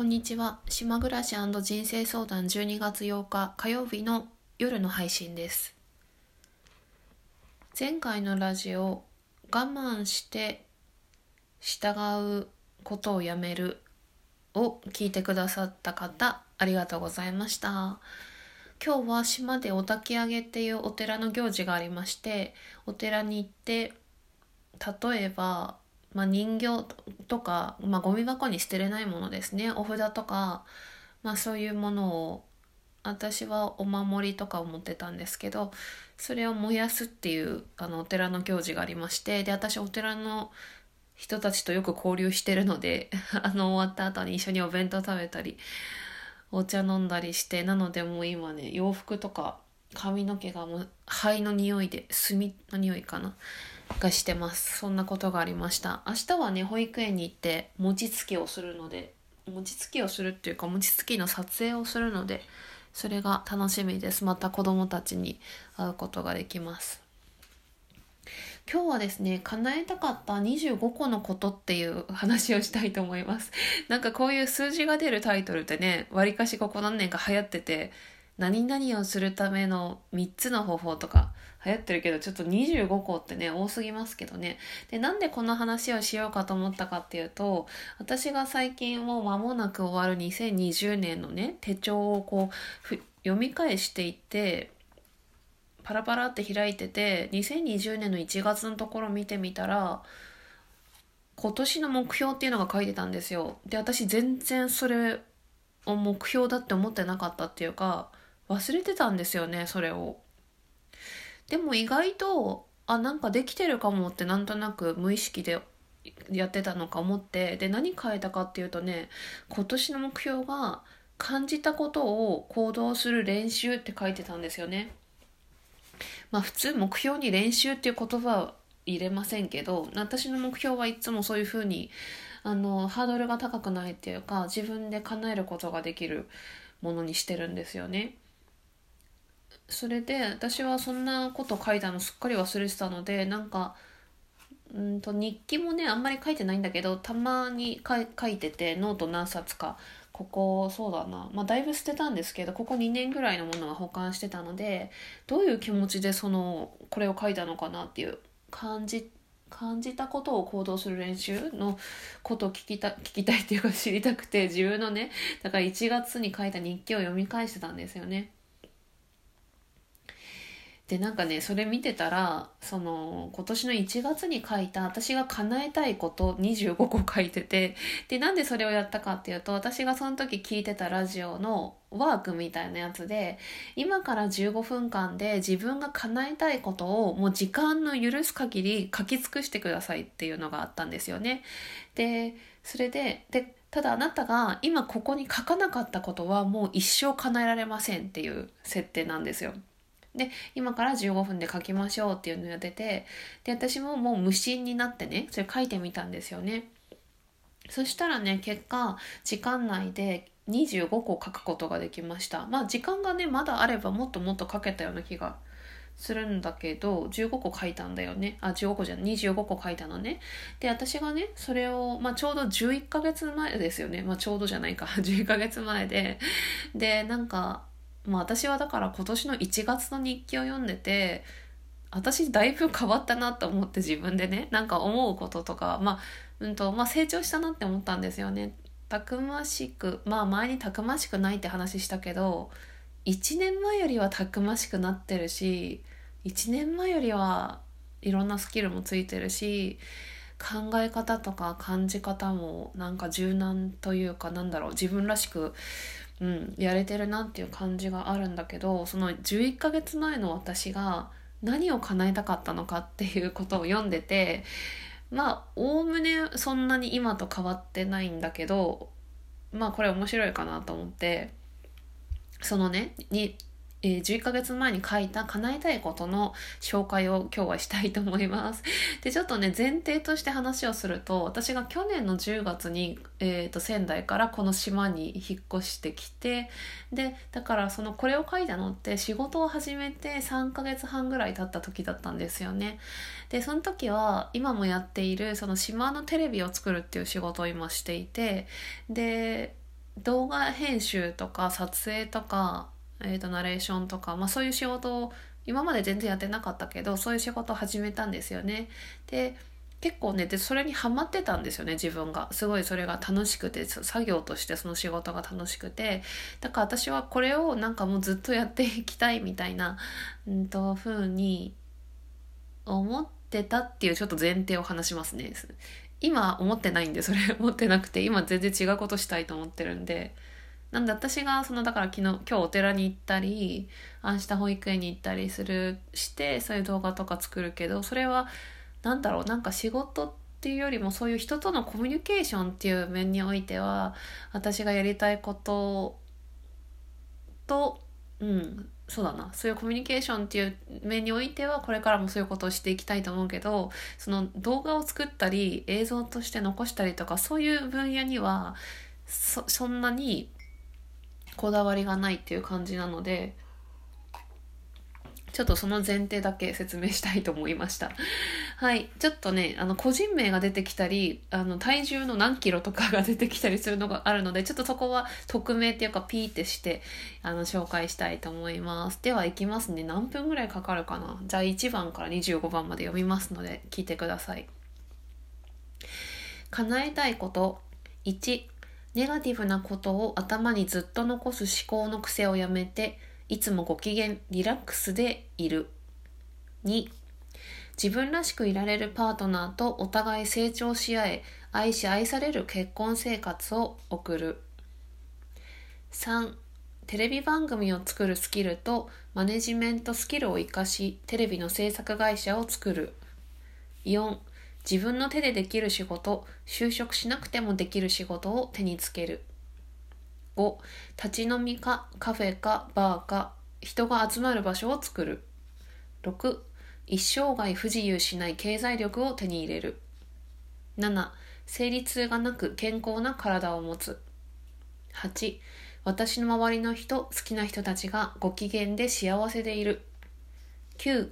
こんにちは。島暮らし人生相談12月8日火曜日の夜の配信です。前回のラジオ我慢して従うことをやめるを聞いてくださった方ありがとうございました。今日は島でお焚き上げっていうお寺の行事がありましてお寺に行って例えばまあ、人形とか、まあ、ゴミ箱に捨てれないものですね。お札とか、まあ、そういうものを私はお守りとかを持ってたんですけどそれを燃やすっていうあのお寺の行事がありましてで私お寺の人たちとよく交流してるので あの終わった後に一緒にお弁当食べたりお茶飲んだりしてなのでもう今ね洋服とか髪の毛がもう灰の匂いで炭の匂いかな。がしてます。そんなことがありました。明日はね保育園に行って餅つきをするので餅つきをするっていうか餅つきの撮影をするのでそれが楽しみです。また子供たちに会うことができます。今日はですね叶えたかった25個のことっていう話をしたいと思います。なんかこういう数字が出るタイトルってねわりかしここ何年か流行ってて何々をするための3つの方法とか流行ってるけどちょっと25個ってね多すぎますけどね。でなんでこの話をしようかと思ったかっていうと私が最近もう間もなく終わる2020年のね手帳をこう読み返していってパラパラって開いてて2020年の1月のところ見てみたら今年の目標っていうのが書いてたんですよ。で私全然それを目標だって思ってなかったっていうか忘れてたんですよねそれを。でも意外とあなんかできてるかもってなんとなく無意識でやってたのか思ってで何変えたかっていうとね今年の目標が感じたことを行動する練習って書いてたんですよね。まあ普通目標に練習っていう言葉は入れませんけど私の目標はいつもそういうふうにあのハードルが高くないっていうか自分で叶えることができるものにしてるんですよね。それで私はそんなこと書いたのすっかり忘れてたのでなんかうんと日記もねあんまり書いてないんだけどたまに書いててノート何冊か。ここそうだな。まあだいぶ捨てたんですけどここ2年ぐらいのものは保管してたのでどういう気持ちでそのこれを書いたのかなっていう感じ感じたことを行動する練習？のことを聞きた聞きたいっていうか知りたくて自分のねだから1月に書いた日記を読み返してたんですよね。でなんかねそれ見てたらその今年の1月に書いた私が叶えたいこと25個書いててでなんでそれをやったかっていうと私がその時聞いてたラジオのワークみたいなやつで今から15分間で自分が叶えたいことをもう時間の許す限り書き尽くしてくださいっていうのがあったんですよね。でそれででただあなたが今ここに書かなかったことはもう一生叶えられませんっていう設定なんですよ。で今から15分で書きましょうっていうのをやっててで私ももう無心になってねそれ書いてみたんですよね。そしたらね結果時間内で25個書くことができました。まあ時間がねまだあればもっともっと書けたような気がするんだけど15個書いたんだよね。あ15個じゃない25個書いたのね。で私がねそれを、まあ、ちょうど11ヶ月前ですよね。まあちょうどじゃないか。11ヶ月前で。でなんかまあ私はだから今年の1月の日記を読んでて私だいぶ変わったなと思って自分でねなんか思うこととかまあ,、うんとまあ、成長したなって思ったんですよね。たくましくまあ前にたくましくないって話したけど1年前よりはたくましくなってるし1年前よりはいろんなスキルもついてるし考え方とか感じ方もなんか柔軟というかなんだろう自分らしくうん、やれてるなっていう感じがあるんだけどその11ヶ月前の私が何を叶えたかったのかっていうことを読んでて まあおおむねそんなに今と変わってないんだけどまあこれ面白いかなと思ってそのねにえー、11ヶ月前に書いた叶えたいことの紹介を今日はしたいと思います。で、ちょっとね、前提として話をすると、私が去年の10月に、えーと、仙台からこの島に引っ越してきて、で、だからそのこれを書いたのって仕事を始めて3ヶ月半ぐらい経った時だったんですよね。で、その時は今もやっているその島のテレビを作るっていう仕事を今していて、で、動画編集とか撮影とか、えー、とナレーションとか、まあ、そういう仕事を今まで全然やってなかったけどそういう仕事を始めたんですよね。で結構ねでそれにハマってたんですよね自分が。すごいそれが楽しくて作業としてその仕事が楽しくて。だから私はこれをなんかもうずっとやっていきたいみたいなうんと風に思ってたっていうちょっと前提を話しますね。今思ってないんでそれ。思ってなくて今全然違うことしたいと思ってるんで。なんで私がそのだから昨日今日お寺に行ったり明日保育園に行ったりするしてそういう動画とか作るけどそれは何だろうなんか仕事っていうよりもそういう人とのコミュニケーションっていう面においては私がやりたいこととうんそうだなそういうコミュニケーションっていう面においてはこれからもそういうことをしていきたいと思うけどその動画を作ったり映像として残したりとかそういう分野にはそそんなにこだわりがないっていう感じなのでちょっとその前提だけ説明したいと思いました。はい。ちょっとね、あの、個人名が出てきたり、あの、体重の何キロとかが出てきたりするのがあるので、ちょっとそこは匿名っていうか、ピーってして、あの、紹介したいと思います。では、いきますね。何分ぐらいかかるかな？じゃあ、1番から25番まで読みますので、聞いてください。叶えたいこと。1、ネガティブなことを頭にずっと残す思考の癖をやめて、いつもご機嫌リラックスでいる。2自分らしくいられるパートナーとお互い成長し合え愛し愛される結婚生活を送る。3テレビ番組を作るスキルとマネジメントスキルを生かしテレビの制作会社を作る。4自分の手でできる仕事就職しなくてもできる仕事を手につける。5立ち飲みかカフェかバーか人が集まる場所を作る。6一生涯不自由しない経済力を手に入れる。7生理痛がなく健康な体を持つ。8私の周りの人好きな人たちがご機嫌で幸せでいる。9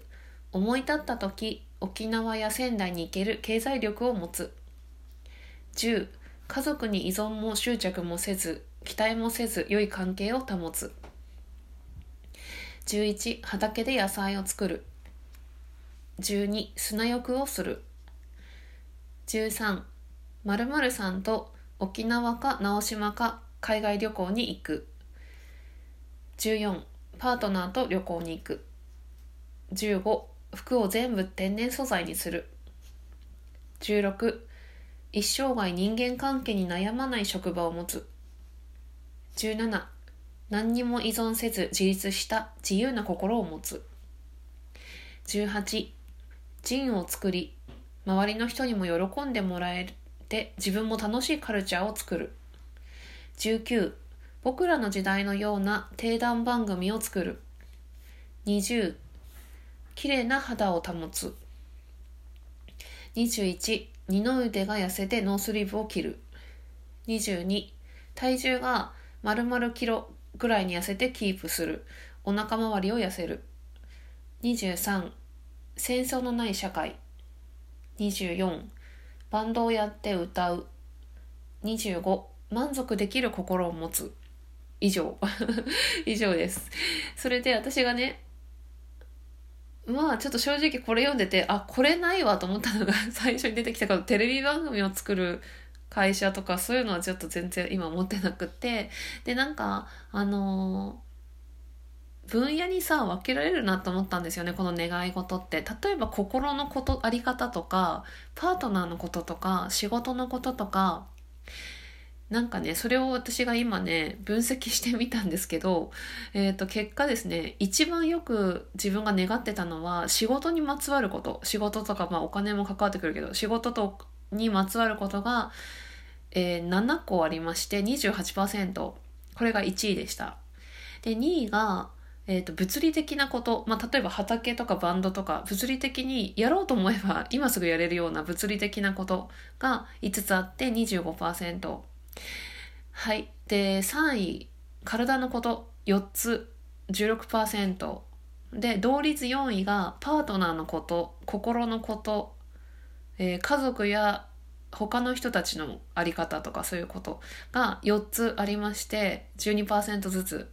思い立った時沖縄や仙台に行ける経済力を持つ。10家族に依存も執着もせず期待もせず良い関係を保つ。11畑で野菜を作る。12砂浴をする。13〇〇さんと沖縄か直島か海外旅行に行く。14パートナーと旅行に行く。15服を全部天然素材にする。16一生涯人間関係に悩まない職場を持つ。17何にも依存せず自立した自由な心を持つ。18ジンを作り周りの人にも喜んでもらえて自分も楽しいカルチャーを作る。19僕らの時代のような定談番組を作る。20綺麗な肌を保つ。21二の腕が痩せてノースリーブを切る。22体重が丸々キロぐらいに痩せてキープする。お腹周りを痩せる。23戦争のない社会。24バンドをやって歌う。25満足できる心を持つ。以上。以上です。それで私がねまあちょっと正直これ読んでてあこれないわと思ったのが 最初に出てきたからテレビ番組を作る会社とかそういうのはちょっと全然今持ってなくて。でなんかあの分野にさ分けられるなと思ったんですよねこの願い事って。例えば心のことあり方とかパートナーのこととか仕事のこととか。なんかねそれを私が今ね分析してみたんですけど、えー、と結果ですね一番よく自分が願ってたのは仕事にまつわること。仕事とか、まあ、お金も関わってくるけど仕事とにまつわることが、えー、7個ありまして28%これが1位でした。で2位が、えーと、物理的なこと、まあ、例えば畑とかバンドとか物理的にやろうと思えば今すぐやれるような物理的なことが5つあって25%はい。で3位体のこと4つ16%で同率4位がパートナーのこと心のこと。えー、家族や他の人たちのあり方とかそういうことが4つありまして12%ずつ。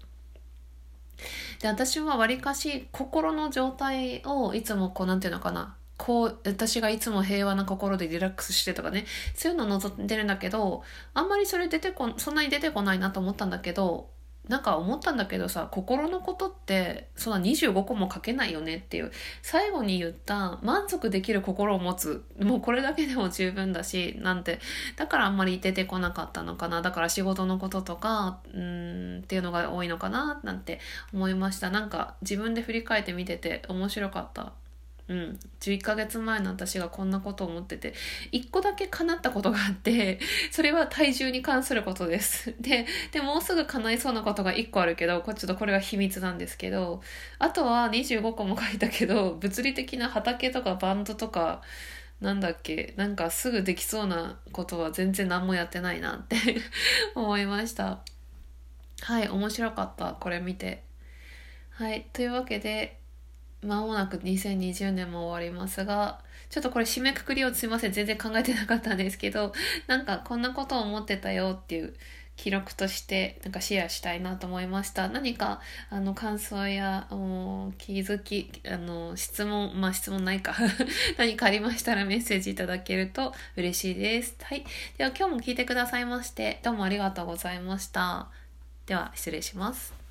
で私はわりかし心の状態をいつもこうなんていうのかなこう私がいつも平和な心でリラックスしてとかねそういうの望んでるんだけどあんまりそれ出てこそんなに出てこないなと思ったんだけどなんか思ったんだけどさ心のことってそんな25個も書けないよねっていう。最後に言った満足できる心を持つ。もうこれだけでも十分だしなんて。だからあんまり出てこなかったのかな。だから仕事のこととかうんっていうのが多いのかななんて思いました。なんか自分で振り返ってみてて面白かった。うん、11ヶ月前の私がこんなことを思ってて1個だけ叶ったことがあってそれは体重に関することです。ででもうすぐ叶いそうなことが1個あるけどこれちょっとこれは秘密なんですけどあとは25個も書いたけど物理的な畑とかバンドとかなんだっけなんかすぐできそうなことは全然何もやってないなって 思いました。はい面白かった。これ見て。はいというわけで間もなく2020年も終わりますが、ちょっとこれ締めくくりをすいません、全然考えてなかったんですけど、なんかこんなことを思ってたよっていう記録としてなんかシェアしたいなと思いました。何かあの感想や気づき、あの質問、まあ質問ないか 何かありましたらメッセージいただけると嬉しいです。はい。では今日も聞いてくださいまして、どうもありがとうございました。では失礼します。